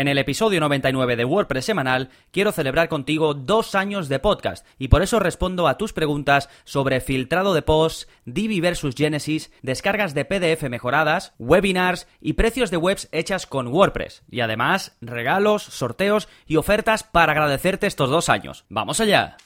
En el episodio 99 de WordPress semanal quiero celebrar contigo dos años de podcast y por eso respondo a tus preguntas sobre filtrado de posts, Divi versus Genesis, descargas de PDF mejoradas, webinars y precios de webs hechas con WordPress. Y además, regalos, sorteos y ofertas para agradecerte estos dos años. ¡Vamos allá!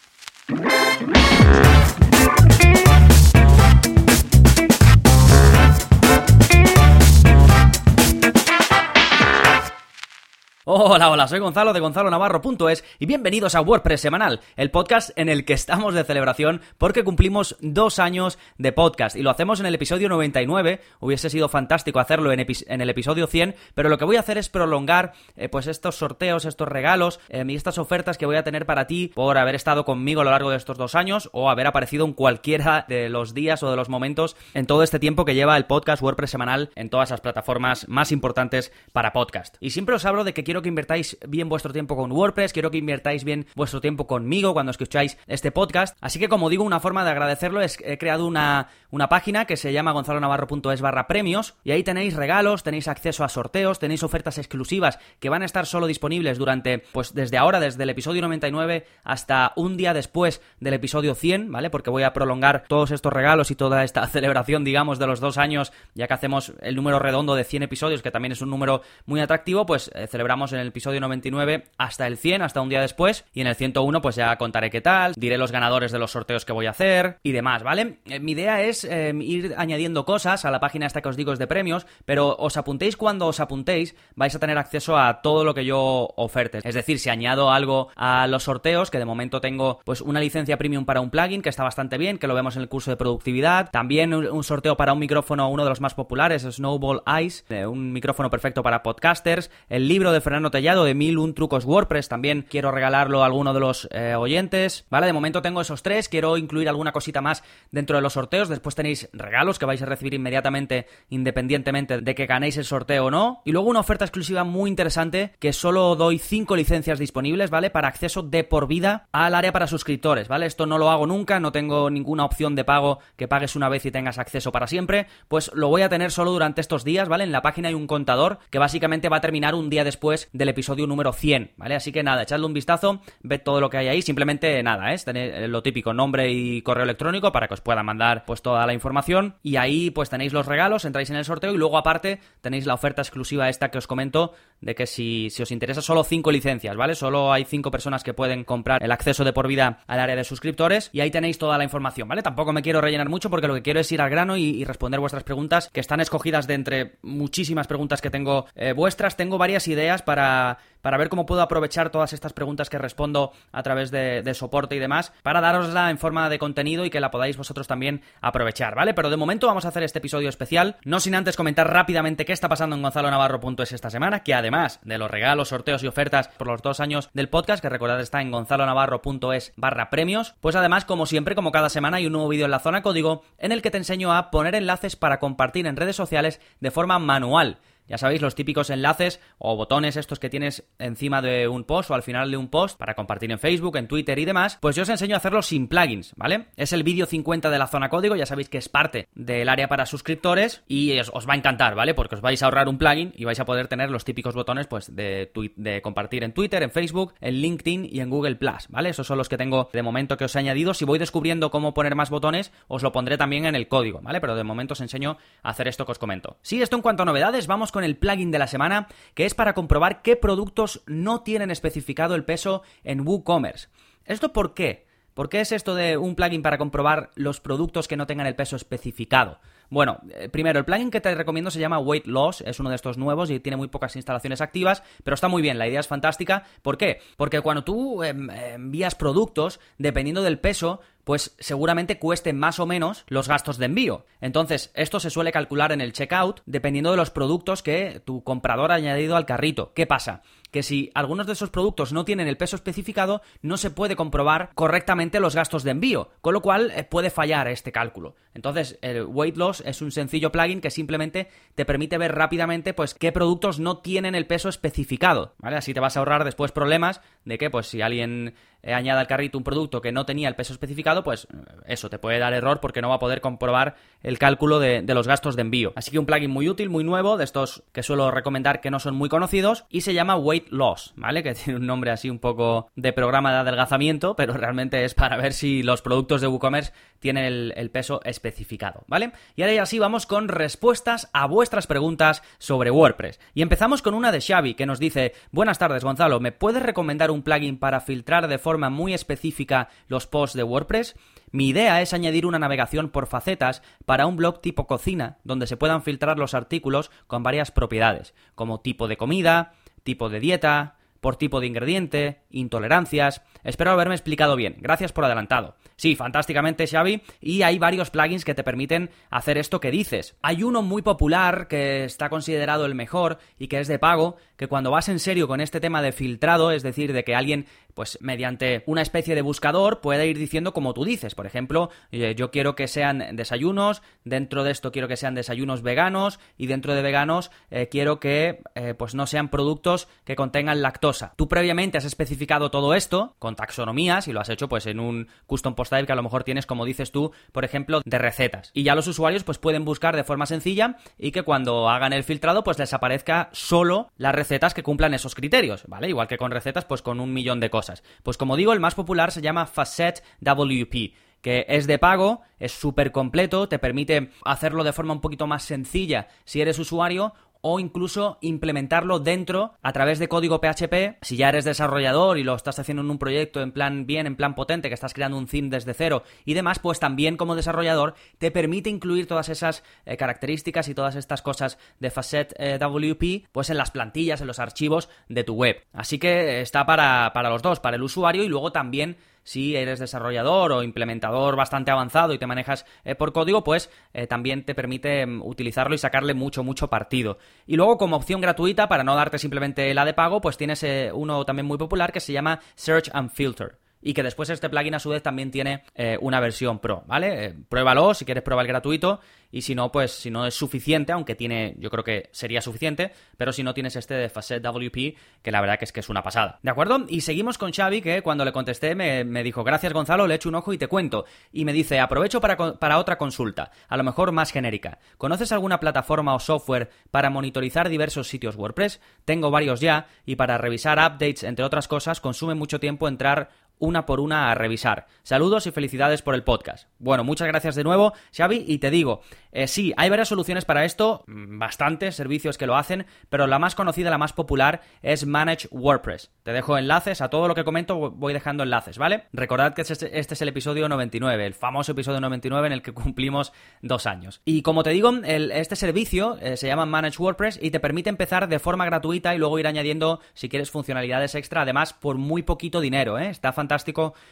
Hola, hola, soy Gonzalo de Gonzalo Navarro.es y bienvenidos a WordPress Semanal, el podcast en el que estamos de celebración porque cumplimos dos años de podcast y lo hacemos en el episodio 99. Hubiese sido fantástico hacerlo en, el episodio 100, pero lo que voy a hacer es prolongar eh, pues estos sorteos, estos regalos eh, y estas ofertas que voy a tener para ti por haber estado conmigo a lo largo de estos dos años o haber aparecido en cualquiera de los días o de los momentos en todo este tiempo que lleva el podcast WordPress Semanal en todas las plataformas más importantes para podcast. Y siempre os hablo de que quiero quiero que invertáis bien vuestro tiempo con WordPress, quiero que invertáis bien vuestro tiempo conmigo cuando escucháis este podcast. Así que, como digo, una forma de agradecerlo es he creado una, una página que se llama gonzalonavarro.es barra premios y ahí tenéis regalos, tenéis acceso a sorteos, tenéis ofertas exclusivas que van a estar solo disponibles durante, pues desde ahora, desde el episodio 99 hasta un día después del episodio 100, ¿vale? Porque voy a prolongar todos estos regalos y toda esta celebración, digamos, de los dos años, ya que hacemos el número redondo de 100 episodios, que también es un número muy atractivo, pues eh, celebramos en el episodio 99 hasta el 100, hasta un día después. Y en el 101 pues ya contaré qué tal, diré los ganadores de los sorteos que voy a hacer y demás, ¿vale? Eh, mi idea es em, ir añadiendo cosas a la página esta que os digo es de premios, pero os apuntéis cuando os apuntéis, vais a tener acceso a todo lo que yo oferte. Es decir, si añado algo a los sorteos, que de momento tengo pues una licencia premium para un plugin que está bastante bien, que lo vemos en el curso de productividad, también un sorteo para un micrófono, uno de los más populares, Snowball Ice, eh, un micrófono perfecto para podcasters, el libro de Fernando Tellado de mil un trucos WordPress, también quiero regalarlo a alguno de los eh, oyentes, ¿vale? De momento tengo esos tres, quiero incluir alguna cosita más dentro de los sorteos, después tenéis regalos que vais a recibir inmediatamente independientemente de que ganéis el sorteo o no, y luego una oferta exclusiva muy interesante que solo doy cinco licencias disponibles, ¿vale? Para acceso de por vida al área para suscriptores, ¿vale? Esto no lo hago nunca, no tengo ninguna opción de pago que pagues una vez y tengas acceso para siempre, pues lo voy a tener solo durante estos días, ¿vale? En la página hay un contador que básicamente va a terminar un día después del episodio número 100, ¿vale? Así que nada, echadle un vistazo, ved todo lo que hay ahí, simplemente nada, ¿eh? Tenéis lo típico, nombre y correo electrónico para que os pueda mandar pues toda la información y ahí pues tenéis los regalos, entráis en el sorteo y luego aparte tenéis la oferta exclusiva esta que os comento de que si, si os interesa solo 5 licencias, ¿vale? Solo hay 5 personas que pueden comprar el acceso de por vida al área de suscriptores y ahí tenéis toda la información, ¿vale? Tampoco me quiero rellenar mucho porque lo que quiero es ir al grano y, responder vuestras preguntas que están escogidas de entre muchísimas preguntas que tengo eh, vuestras. Tengo varias ideas para para, para ver cómo puedo aprovechar todas estas preguntas que respondo a través de, soporte y demás, para darosla en forma de contenido y que la podáis vosotros también aprovechar, ¿vale? Pero de momento vamos a hacer este episodio especial, no sin antes comentar rápidamente qué está pasando en Gonzalo Navarro.es esta semana, que además de los regalos, sorteos y ofertas por los dos años del podcast, que recordad está en gonzalonavarro.es barra premios, pues además, como siempre, como cada semana, hay un nuevo vídeo en la zona código en el que te enseño a poner enlaces para compartir en redes sociales de forma manual. Ya sabéis, los típicos enlaces o botones estos que tienes encima de un post o al final de un post para compartir en Facebook, en Twitter y demás, pues yo os enseño a hacerlo sin plugins, ¿vale? Es el vídeo 50 de la zona código, ya sabéis que es parte del área para suscriptores y os, va a encantar, ¿vale? Porque os vais a ahorrar un plugin y vais a poder tener los típicos botones pues de, de compartir en Twitter, en Facebook, en LinkedIn y en Google Plus, ¿vale? Esos son los que tengo de momento que os he añadido. Si voy descubriendo cómo poner más botones, os lo pondré también en el código, ¿vale? Pero de momento os enseño a hacer esto que os comento. Sí, esto en cuanto a novedades, vamos con el plugin de la semana, que es para comprobar qué productos no tienen especificado el peso en WooCommerce. ¿Esto por qué? ¿Por qué es esto de un plugin para comprobar los productos que no tengan el peso especificado? Bueno, eh, primero, el plugin que te recomiendo se llama Weight Loss, es uno de estos nuevos y tiene muy pocas instalaciones activas, pero está muy bien, la idea es fantástica. ¿Por qué? Porque cuando tú em, envías productos, dependiendo del peso, pues seguramente cueste más o menos los gastos de envío. Entonces, esto se suele calcular en el checkout dependiendo de los productos que tu comprador ha añadido al carrito. ¿Qué pasa? Que si algunos de esos productos no tienen el peso especificado, no se puede comprobar correctamente los gastos de envío, con lo cual eh, puede fallar este cálculo. Entonces, el Weight Loss es un sencillo plugin que simplemente te permite ver rápidamente pues qué productos no tienen el peso especificado, ¿vale? Así te vas a ahorrar después problemas de que pues si alguien eh, añada al carrito un producto que no tenía el peso especificado, pues eh, eso te puede dar error porque no va a poder comprobar el cálculo de, los gastos de envío. Así que un plugin muy útil, muy nuevo, de estos que suelo recomendar que no son muy conocidos, y se llama Weight Loss, ¿vale? Que tiene un nombre así un poco de programa de adelgazamiento, pero realmente es para ver si los productos de WooCommerce tienen el, peso especificado, ¿vale? Y ahora ya sí vamos con respuestas a vuestras preguntas sobre WordPress. Y empezamos con una de Xavi que nos dice, buenas tardes Gonzalo, ¿me puedes recomendar un plugin para filtrar de forma muy específica los posts de WordPress? Mi idea es añadir una navegación por facetas para un blog tipo cocina, donde se puedan filtrar los artículos con varias propiedades, como tipo de comida, tipo de dieta, por tipo de ingrediente, intolerancias. Espero haberme explicado bien. Gracias por adelantado. Sí, fantásticamente, Xavi, y hay varios plugins que te permiten hacer esto que dices. Hay uno muy popular que está considerado el mejor y que es de pago, que cuando vas en serio con este tema de filtrado, es decir, de que alguien, pues mediante una especie de buscador, pueda ir diciendo como tú dices. Por ejemplo, eh, yo quiero que sean desayunos, dentro de esto quiero que sean desayunos veganos, y dentro de veganos eh, quiero que eh, pues no sean productos que contengan lactosa. Tú previamente has especificado todo esto con taxonomías y lo has hecho pues en un custom post type que a lo mejor tienes, como dices tú, por ejemplo, de recetas. Y ya los usuarios pues pueden buscar de forma sencilla y que cuando hagan el filtrado pues les aparezca solo la receta recetas que cumplan esos criterios, ¿vale? Igual que con recetas, pues con un millón de cosas. Pues como digo, el más popular se llama Facet WP que es de pago, es súper completo, te permite hacerlo de forma un poquito más sencilla. Si eres usuario o incluso implementarlo dentro a través de código PHP. Si ya eres desarrollador y lo estás haciendo en un proyecto en plan bien, en plan potente, que estás creando un theme desde cero y demás, pues también como desarrollador te permite incluir todas esas eh, características y todas estas cosas de Facet eh, WP, pues en las plantillas, en los archivos de tu web. Así que está para, para los dos, para el usuario y luego también si eres desarrollador o implementador bastante avanzado y te manejas eh, por código, pues eh, también te permite mm, utilizarlo y sacarle mucho, mucho partido. Y luego, como opción gratuita, para no darte simplemente la de pago, pues tienes eh, uno también muy popular que se llama Search and Filter y que después este plugin a su vez también tiene una versión pro, ¿vale? pruébalo si quieres probar el gratuito y si no, pues si no es suficiente, aunque tiene, yo creo que sería suficiente, pero si no tienes este de Facet WP, que la verdad que es que es una pasada. ¿De acuerdo? Y seguimos con Xavi, que cuando le contesté me, dijo, gracias Gonzalo, le echo un ojo y te cuento. Y me dice, aprovecho para, para otra consulta, a lo mejor más genérica. ¿Conoces alguna plataforma o software para monitorizar diversos sitios WordPress? Tengo varios ya, y para revisar updates, entre otras cosas, consume mucho tiempo entrar una por una a revisar. Saludos y felicidades por el podcast. Bueno, muchas gracias de nuevo, Xavi, y te digo, eh, sí, hay varias soluciones para esto, mm, bastantes servicios que lo hacen, pero la más conocida, la más popular es Manage WordPress. Te dejo enlaces a todo lo que comento, voy dejando enlaces, ¿vale? Recordad que este, este es el episodio 99, el famoso episodio 99 en el que cumplimos dos años. Y como te digo, este servicio eh, se llama Manage WordPress y te permite empezar de forma gratuita y luego ir añadiendo, si quieres, funcionalidades extra, además por muy poquito dinero, ¿eh? Está fantástico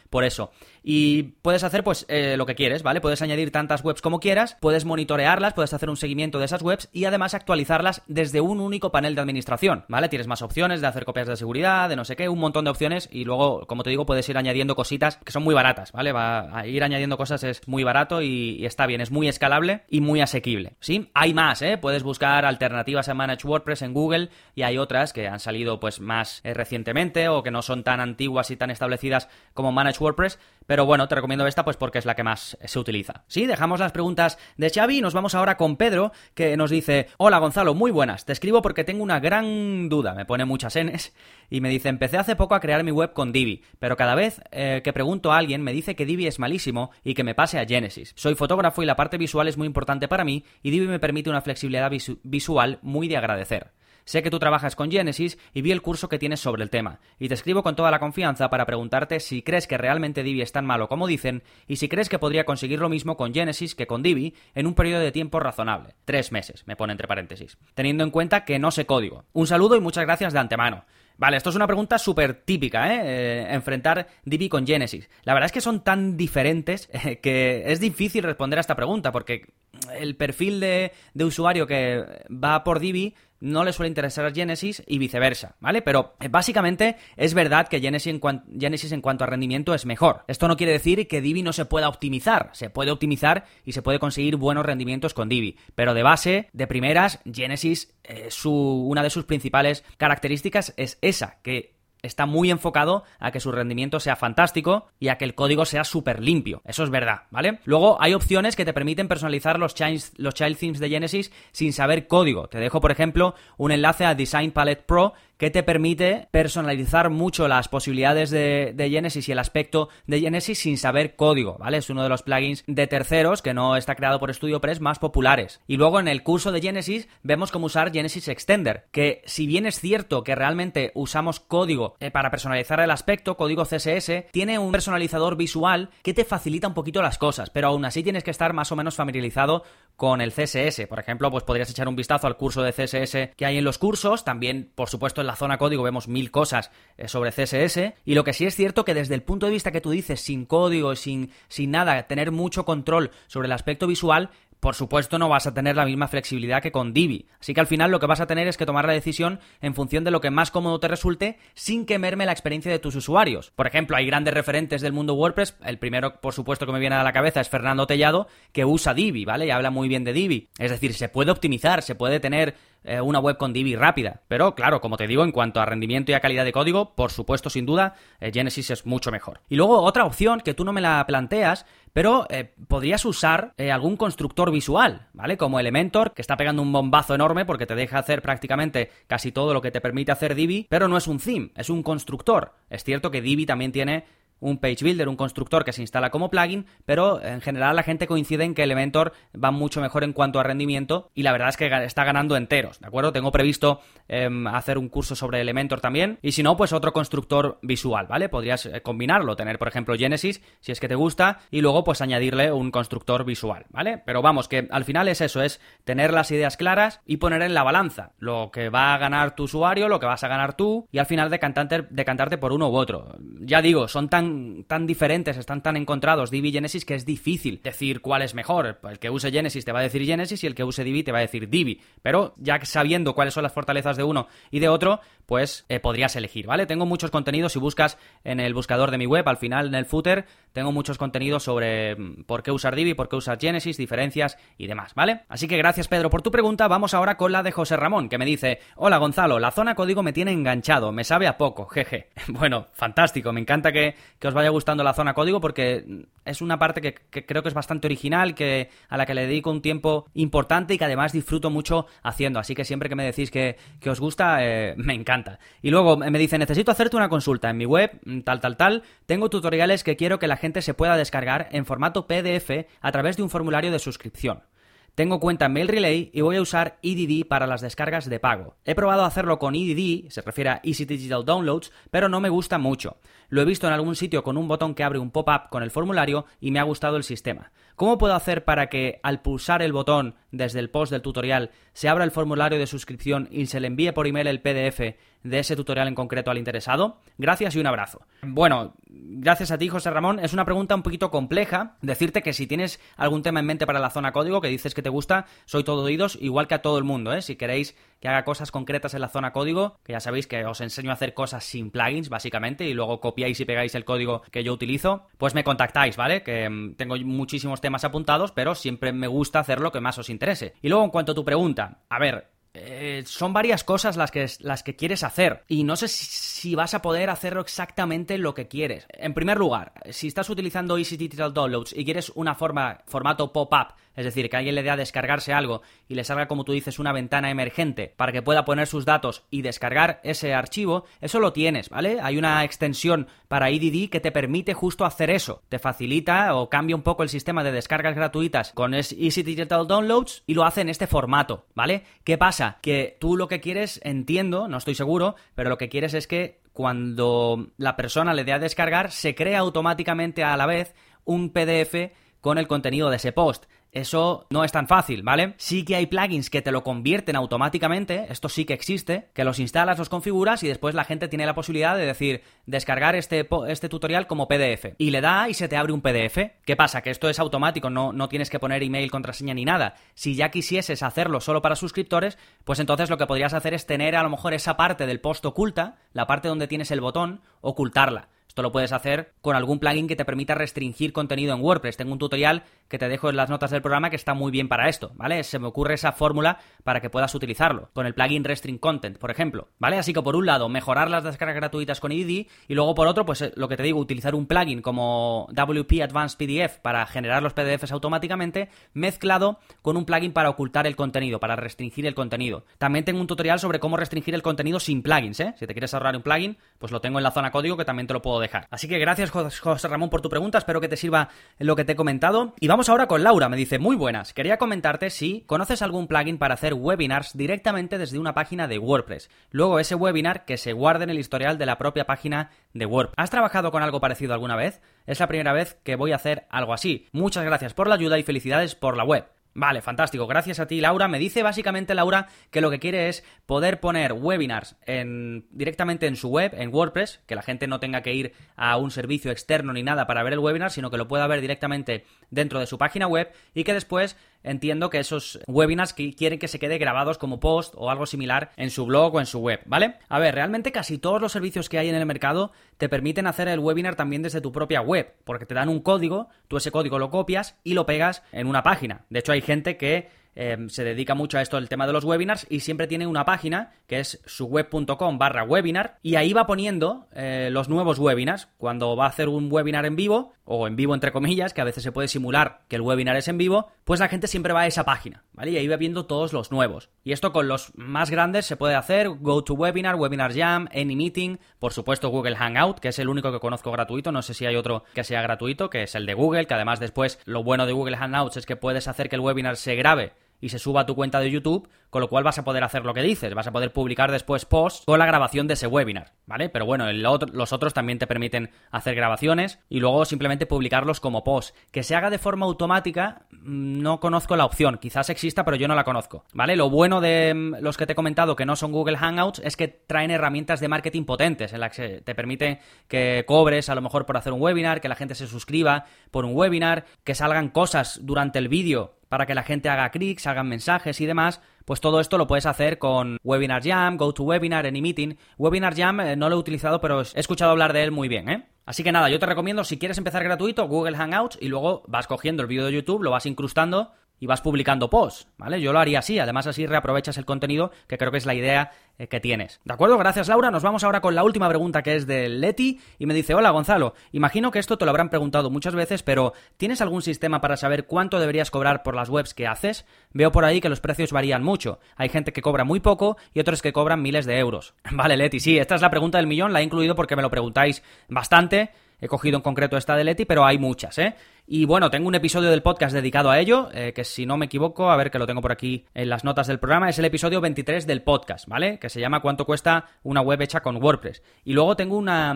por eso. Y puedes hacer pues eh, lo que quieres, ¿vale? Puedes añadir tantas webs como quieras, puedes monitorearlas, puedes hacer un seguimiento de esas webs y además actualizarlas desde un único panel de administración, ¿vale? Tienes más opciones de hacer copias de seguridad, de no sé qué, un montón de opciones y luego, como te digo, puedes ir añadiendo cositas que son muy baratas, ¿vale? Va a ir añadiendo cosas es muy barato y, está bien, es muy escalable y muy asequible, ¿sí? Hay más, ¿eh? Puedes buscar alternativas a Manage WordPress en Google y hay otras que han salido pues más eh, recientemente o que no son tan antiguas y tan establecidas como Manage WordPress, pero bueno, te recomiendo esta pues porque es la que más se utiliza. Sí, dejamos las preguntas de Xavi y nos vamos ahora con Pedro, que nos dice, hola Gonzalo, muy buenas, te escribo porque tengo una gran duda, me pone muchas Ns, y me dice, empecé hace poco a crear mi web con Divi, pero cada vez eh, que pregunto a alguien me dice que Divi es malísimo y que me pase a Genesis. Soy fotógrafo y la parte visual es muy importante para mí y Divi me permite una flexibilidad visual muy de agradecer. Sé que tú trabajas con Genesis y vi el curso que tienes sobre el tema, y te escribo con toda la confianza para preguntarte si crees que realmente Divi es tan malo como dicen, y si crees que podría conseguir lo mismo con Genesis que con Divi en un periodo de tiempo razonable. Tres meses, me pone entre paréntesis. Teniendo en cuenta que no sé código. Un saludo y muchas gracias de antemano. Vale, esto es una pregunta súper típica, ¿eh? ¿eh? Enfrentar Divi con Genesis. La verdad es que son tan diferentes eh, que es difícil responder a esta pregunta, porque el perfil de, usuario que va por Divi no le suele interesar Genesis y viceversa, ¿vale? Pero eh, básicamente es verdad que Genesis en, Genesis en cuanto a rendimiento es mejor. Esto no quiere decir que Divi no se pueda optimizar, se puede optimizar y se puede conseguir buenos rendimientos con Divi, pero de base, de primeras, Genesis, eh, su, una de sus principales características es esa, que está muy enfocado a que su rendimiento sea fantástico y a que el código sea súper limpio. Eso es verdad, ¿vale? Luego hay opciones que te permiten personalizar los, los child themes de Genesis sin saber código. Te dejo, por ejemplo, un enlace a Design Palette Pro que te permite personalizar mucho las posibilidades de, Genesis y el aspecto de Genesis sin saber código, ¿vale? Es uno de los plugins de terceros que no está creado por StudioPress más populares. Y luego en el curso de Genesis vemos cómo usar Genesis Extender, que si bien es cierto que realmente usamos código eh, para personalizar el aspecto, código CSS, tiene un personalizador visual que te facilita un poquito las cosas, pero aún así tienes que estar más o menos familiarizado con el CSS. Por ejemplo, pues podrías echar un vistazo al curso de CSS que hay en los cursos, también, por supuesto, en la zona código vemos mil cosas eh, sobre CSS, y lo que sí es cierto que desde el punto de vista que tú dices, sin código, sin, sin nada, tener mucho control sobre el aspecto visual, por supuesto no vas a tener la misma flexibilidad que con Divi. Así que al final lo que vas a tener es que tomar la decisión en función de lo que más cómodo te resulte sin que merme la experiencia de tus usuarios. Por ejemplo, hay grandes referentes del mundo WordPress. El primero, por supuesto, que me viene a la cabeza es Fernando Tellado, que usa Divi, ¿vale? Y habla muy bien de Divi. Es decir, se puede optimizar, se puede tener eh, una web con Divi rápida. Pero claro, como te digo, en cuanto a rendimiento y a calidad de código, por supuesto, sin duda, eh, Genesis es mucho mejor. Y luego otra opción que tú no me la planteas, pero eh, podrías usar algún constructor visual, ¿vale? Como Elementor, que está pegando un bombazo enorme porque te deja hacer prácticamente casi todo lo que te permite hacer Divi, pero no es un theme, es un constructor. Es cierto que Divi también tiene un page builder, un constructor que se instala como plugin, pero en general la gente coincide en que Elementor va mucho mejor en cuanto a rendimiento y la verdad es que está ganando enteros, ¿de acuerdo? Tengo previsto em, hacer un curso sobre Elementor también y si no, pues otro constructor visual, ¿vale? Podrías eh, combinarlo, tener por ejemplo Genesis, si es que te gusta, y luego pues añadirle un constructor visual, ¿vale? Pero vamos, que al final es eso, es tener las ideas claras y poner en la balanza lo que va a ganar tu usuario, lo que vas a ganar tú y al final decantarte, decantarte por uno u otro. Ya digo, son tan tan, diferentes, están tan encontrados Divi y Genesis que es difícil decir cuál es mejor. El que use Genesis te va a decir Genesis y el que use Divi te va a decir Divi. Pero ya sabiendo cuáles son las fortalezas de uno y de otro, pues eh, podrías elegir, ¿vale? Tengo muchos contenidos, si buscas en el buscador de mi web, al final en el footer, tengo muchos contenidos sobre mm, por qué usar Divi, por qué usar Genesis, diferencias y demás, ¿vale? Así que gracias Pedro por tu pregunta, vamos ahora con la de José Ramón, que me dice, hola Gonzalo, la zona código me tiene enganchado, me sabe a poco, jeje. Bueno, fantástico, me encanta que, os vaya gustando la zona código porque es una parte que, creo que es bastante original, que a la que le dedico un tiempo importante y que además disfruto mucho haciendo, así que siempre que me decís que, os gusta, eh, me encanta. Y luego me dice, necesito hacerte una consulta en mi web, mm, tal, tal, tal. Tengo tutoriales que quiero que la gente se pueda descargar en formato PDF a través de un formulario de suscripción. Tengo cuenta en MailRelay y voy a usar EDD para las descargas de pago. He probado hacerlo con EDD, se refiere a Easy Digital Downloads, pero no me gusta mucho. Lo he visto en algún sitio con un botón que abre un pop-up con el formulario y me ha gustado el sistema. ¿Cómo puedo hacer para que al pulsar el botón desde el post del tutorial se abra el formulario de suscripción y se le envíe por email el PDF de ese tutorial en concreto al interesado? Gracias y un abrazo. Bueno, gracias a ti, José Ramón. Es una pregunta un poquito compleja. Decirte que si tienes algún tema en mente para la zona código que dices que te gusta, soy todo oídos, igual que a todo el mundo, ¿eh? Si queréis que haga cosas concretas en la zona código, que ya sabéis que os enseño a hacer cosas sin plugins, básicamente, y luego copiáis y pegáis el código que yo utilizo, pues me contactáis, ¿vale? Que mm, tengo muchísimos temas apuntados, pero siempre me gusta hacer lo que más os interese. Y luego, en cuanto a tu pregunta, a ver, eh, son varias cosas las que, las que quieres hacer y no sé si, vas a poder hacerlo exactamente lo que quieres. En primer lugar, si estás utilizando Easy Digital Downloads y quieres una forma, formato pop-up, es decir, que alguien le dé a descargarse algo y le salga, como tú dices, una ventana emergente para que pueda poner sus datos y descargar ese archivo, eso lo tienes, ¿vale? Hay una extensión para EDD que te permite justo hacer eso. Te facilita o cambia un poco el sistema de descargas gratuitas con Easy Digital Downloads y lo hace en este formato, ¿vale? ¿Qué pasa? Que tú lo que quieres, entiendo, no estoy seguro, pero lo que quieres es que cuando la persona le dé a descargar, se crea automáticamente a la vez un PDF con el contenido de ese post. Eso no es tan fácil, ¿vale? Sí que hay plugins que te lo convierten automáticamente, esto sí que existe, que los instalas, los configuras y después la gente tiene la posibilidad de decir, descargar este, este tutorial como PDF. Y le da y se te abre un PDF. ¿Qué pasa? Que esto es automático, no, no tienes que poner email, contraseña ni nada. Si ya quisieses hacerlo solo para suscriptores, pues entonces lo que podrías hacer es tener a lo mejor esa parte del post oculta, la parte donde tienes el botón, ocultarla. Esto lo puedes hacer con algún plugin que te permita restringir contenido en WordPress. Tengo un tutorial que te dejo en las notas del programa que está muy bien para esto, ¿vale? Se me ocurre esa fórmula para que puedas utilizarlo, con el plugin Restring Content, por ejemplo, ¿vale? Así que por un lado, mejorar las descargas gratuitas con EDD y luego por otro, pues eh, lo que te digo, utilizar un plugin como WP Advanced PDF para generar los PDFs automáticamente, mezclado con un plugin para ocultar el contenido, para restringir el contenido. También tengo un tutorial sobre cómo restringir el contenido sin plugins, ¿eh? Si te quieres ahorrar un plugin, pues lo tengo en la zona código que también te lo puedo dejar. Así que gracias José Ramón por tu pregunta, espero que te sirva lo que te he comentado. Y vamos ahora con Laura, me dice, muy buenas, quería comentarte si conoces algún plugin para hacer webinars directamente desde una página de WordPress. Luego ese webinar que se guarde en el historial de la propia página de WordPress. ¿Has trabajado con algo parecido alguna vez? Es la primera vez que voy a hacer algo así. Muchas gracias por la ayuda y felicidades por la web. Vale, fantástico. Gracias a ti, Laura. Me dice básicamente Laura que lo que quiere es poder poner webinars en, directamente en su web, en WordPress, que la gente no tenga que ir a un servicio externo ni nada para ver el webinar, sino que lo pueda ver directamente dentro de su página web y que después entiendo que esos webinars quieren que se quede grabados como post o algo similar en su blog o en su web, ¿vale? A ver, realmente casi todos los servicios que hay en el mercado te permiten hacer el webinar también desde tu propia web, porque te dan un código, tú ese código lo copias y lo pegas en una página. De hecho, hay gente que Em, se dedica mucho a esto el tema de los webinars y siempre tiene una página que es suweb.com barra webinar y ahí va poniendo eh, los nuevos webinars. Cuando va a hacer un webinar en vivo, o en vivo entre comillas, que a veces se puede simular que el webinar es en vivo, pues la gente siempre va a esa página, ¿vale? Y ahí va viendo todos los nuevos. Y esto con los más grandes se puede hacer, GoToWebinar, Webinar Jam, AnyMeeting, por supuesto Google Hangout, que es el único que conozco gratuito, no sé si hay otro que sea gratuito, que es el de Google, que además después lo bueno de Google Hangouts es que puedes hacer que el webinar se grabe y se suba a tu cuenta de YouTube, con lo cual vas a poder hacer lo que dices, vas a poder publicar después posts con la grabación de ese webinar, ¿vale? Pero bueno, los otros también te permiten hacer grabaciones y luego simplemente publicarlos como post. Que se haga de forma automática, mm, no conozco la opción, quizás exista, pero yo no la conozco, ¿vale? Lo bueno de mm, los que te he comentado que no son Google Hangouts es que traen herramientas de marketing potentes en las que te permite que cobres a lo mejor por hacer un webinar, que la gente se suscriba por un webinar, que salgan cosas durante el vídeo para que la gente haga clics, hagan mensajes y demás, pues todo esto lo puedes hacer con Webinar Jam, GoToWebinar, AnyMeeting. Webinar Jam eh, no lo he utilizado, pero he escuchado hablar de él muy bien, ¿eh? Así que nada, yo te recomiendo, si quieres empezar gratuito, Google Hangouts y luego vas cogiendo el vídeo de YouTube, lo vas incrustando y vas publicando posts, ¿vale? Yo lo haría así, además así reaprovechas el contenido, que creo que es la idea eh, que tienes. ¿De acuerdo? Gracias Laura. Nos vamos ahora con la última pregunta que es de Leti y me dice, hola Gonzalo, imagino que esto te lo habrán preguntado muchas veces, pero ¿tienes algún sistema para saber cuánto deberías cobrar por las webs que haces? Veo por ahí que los precios varían mucho. Hay gente que cobra muy poco y otros que cobran miles de euros. Vale, Leti, sí, esta es la pregunta del millón, la he incluido porque me lo preguntáis bastante. He cogido en concreto esta de Leti, pero hay muchas, ¿eh? Y bueno, tengo un episodio del podcast dedicado a ello, eh, que si no me equivoco, a ver que lo tengo por aquí en las notas del programa, es el episodio 23 del podcast, ¿vale? Que se llama ¿Cuánto cuesta una web hecha con WordPress? Y luego tengo una,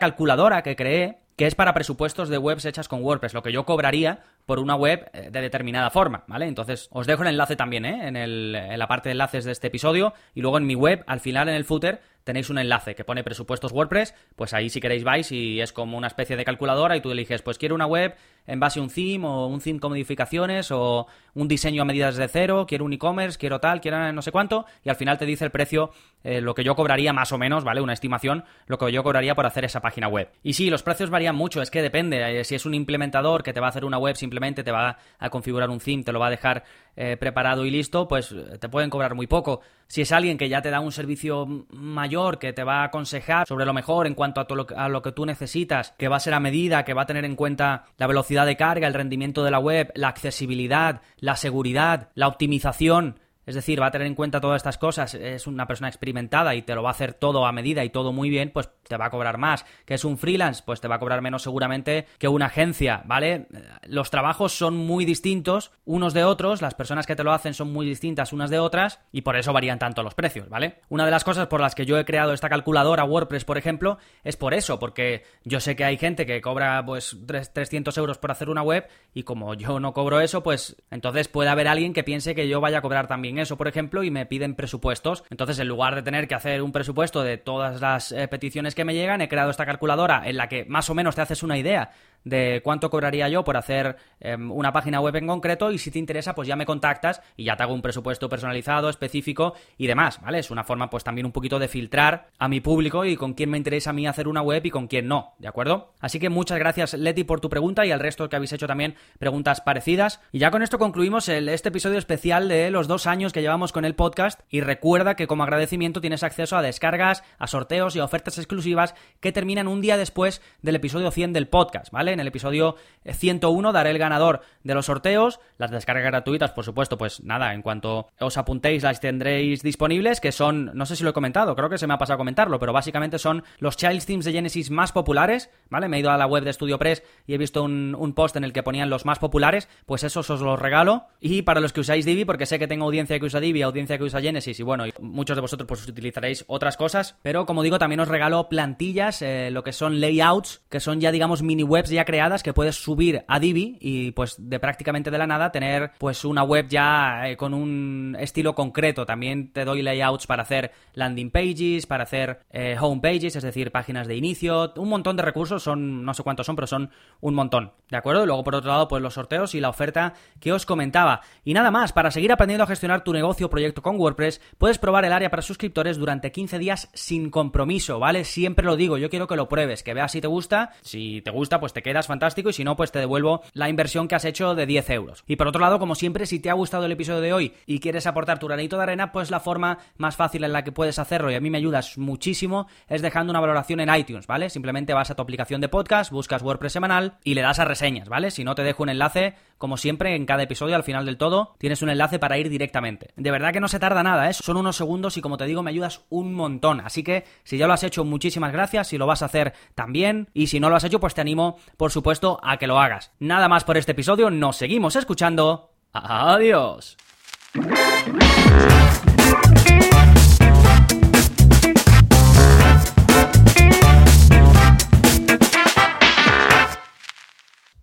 calculadora que creé que es para presupuestos de webs hechas con WordPress, lo que yo cobraría por una web eh, de determinada forma, ¿vale? Entonces, os dejo el enlace también, ¿eh? En, en la parte de enlaces de este episodio y luego en mi web, al final en el footer, tenéis un enlace que pone presupuestos WordPress, pues ahí si queréis vais y es como una especie de calculadora y tú eliges, pues quiero una web en base a un theme o un theme con modificaciones o un diseño a medidas de cero, quiero un e-commerce, quiero tal, quiero no sé cuánto y al final te dice el precio, eh, lo que yo cobraría más o menos, ¿vale? Una estimación, lo que yo cobraría por hacer esa página web. Y sí, los precios varían mucho, es que depende, eh, si es un implementador que te va a hacer una web simplemente, te va a configurar un theme, te lo va a dejar eh, preparado y listo, pues te pueden cobrar muy poco. Si es alguien que ya te da un servicio mayor, que te va a aconsejar sobre lo mejor en cuanto a, lo, a lo que tú necesitas, que va a ser a medida, que va a tener en cuenta la velocidad de carga, el rendimiento de la web, la accesibilidad, la seguridad, la optimización, es decir, va a tener en cuenta todas estas cosas, es una persona experimentada y te lo va a hacer todo a medida y todo muy bien, pues te va a cobrar más. Que es un freelance, pues te va a cobrar menos seguramente que una agencia, ¿vale? Los trabajos son muy distintos unos de otros, las personas que te lo hacen son muy distintas unas de otras y por eso varían tanto los precios, ¿vale? Una de las cosas por las que yo he creado esta calculadora WordPress, por ejemplo, es por eso, porque yo sé que hay gente que cobra pues 300 euros por hacer una web y como yo no cobro eso, pues entonces puede haber alguien que piense que yo vaya a cobrar también eso, por ejemplo, y me piden presupuestos. Entonces, en lugar de tener que hacer un presupuesto de todas las eh, peticiones que me llegan, he creado esta calculadora en la que más o menos te haces una idea de cuánto cobraría yo por hacer em, una página web en concreto y si te interesa pues ya me contactas y ya te hago un presupuesto personalizado, específico y demás, ¿vale? Es una forma pues también un poquito de filtrar a mi público y con quién me interesa a mí hacer una web y con quién no, ¿de acuerdo? Así que muchas gracias Leti por tu pregunta y al resto que habéis hecho también preguntas parecidas. Y ya con esto concluimos este episodio especial de los dos años que llevamos con el podcast y recuerda que como agradecimiento tienes acceso a descargas, a sorteos y a ofertas exclusivas que terminan un día después del episodio 100 del podcast, ¿vale? En el episodio 101 daré el ganador de los sorteos, las descargas gratuitas, por supuesto, pues nada, en cuanto os apuntéis las tendréis disponibles, que son, no sé si lo he comentado, creo que se me ha pasado a comentarlo, pero básicamente son los Child Themes de Genesis más populares, ¿vale? Me he ido a la web de StudioPress y he visto un, post en el que ponían los más populares, pues esos os los regalo. Y para los que usáis Divi, porque sé que tengo audiencia que usa Divi, audiencia que usa Genesis, y bueno, muchos de vosotros pues utilizaréis otras cosas, pero como digo, también os regalo plantillas, eh, lo que son layouts, que son ya digamos mini webs creadas que puedes subir a Divi y pues de prácticamente de la nada tener pues una web ya eh, con un estilo concreto. También te doy layouts para hacer landing pages, para hacer eh, home pages, es decir, páginas de inicio, un montón de recursos, son no sé cuántos son, pero son un montón, ¿de acuerdo? Y luego por otro lado pues los sorteos y la oferta que os comentaba. Y nada más, para seguir aprendiendo a gestionar tu negocio o proyecto con WordPress, puedes probar el área para suscriptores durante 15 días sin compromiso, ¿vale? Siempre lo digo, yo quiero que lo pruebes, que veas si te gusta, si te gusta pues te quedas fantástico y si no pues te devuelvo la inversión que has hecho de 10 euros. Y por otro lado, como siempre, si te ha gustado el episodio de hoy y quieres aportar tu granito de arena, pues la forma más fácil en la que puedes hacerlo y a mí me ayudas muchísimo es dejando una valoración en iTunes, ¿vale? Simplemente vas a tu aplicación de podcast, buscas WordPress semanal y le das a reseñas, ¿vale? Si no te dejo un enlace, como siempre, en cada episodio al final del todo tienes un enlace para ir directamente. De verdad que no se tarda nada, ¿eh? Son unos segundos y como te digo me ayudas un montón. Así que si ya lo has hecho, muchísimas gracias. Si lo vas a hacer también. Y si no lo has hecho, pues te animo, por supuesto, a que lo hagas. Nada más por este episodio, nos seguimos escuchando. Adiós.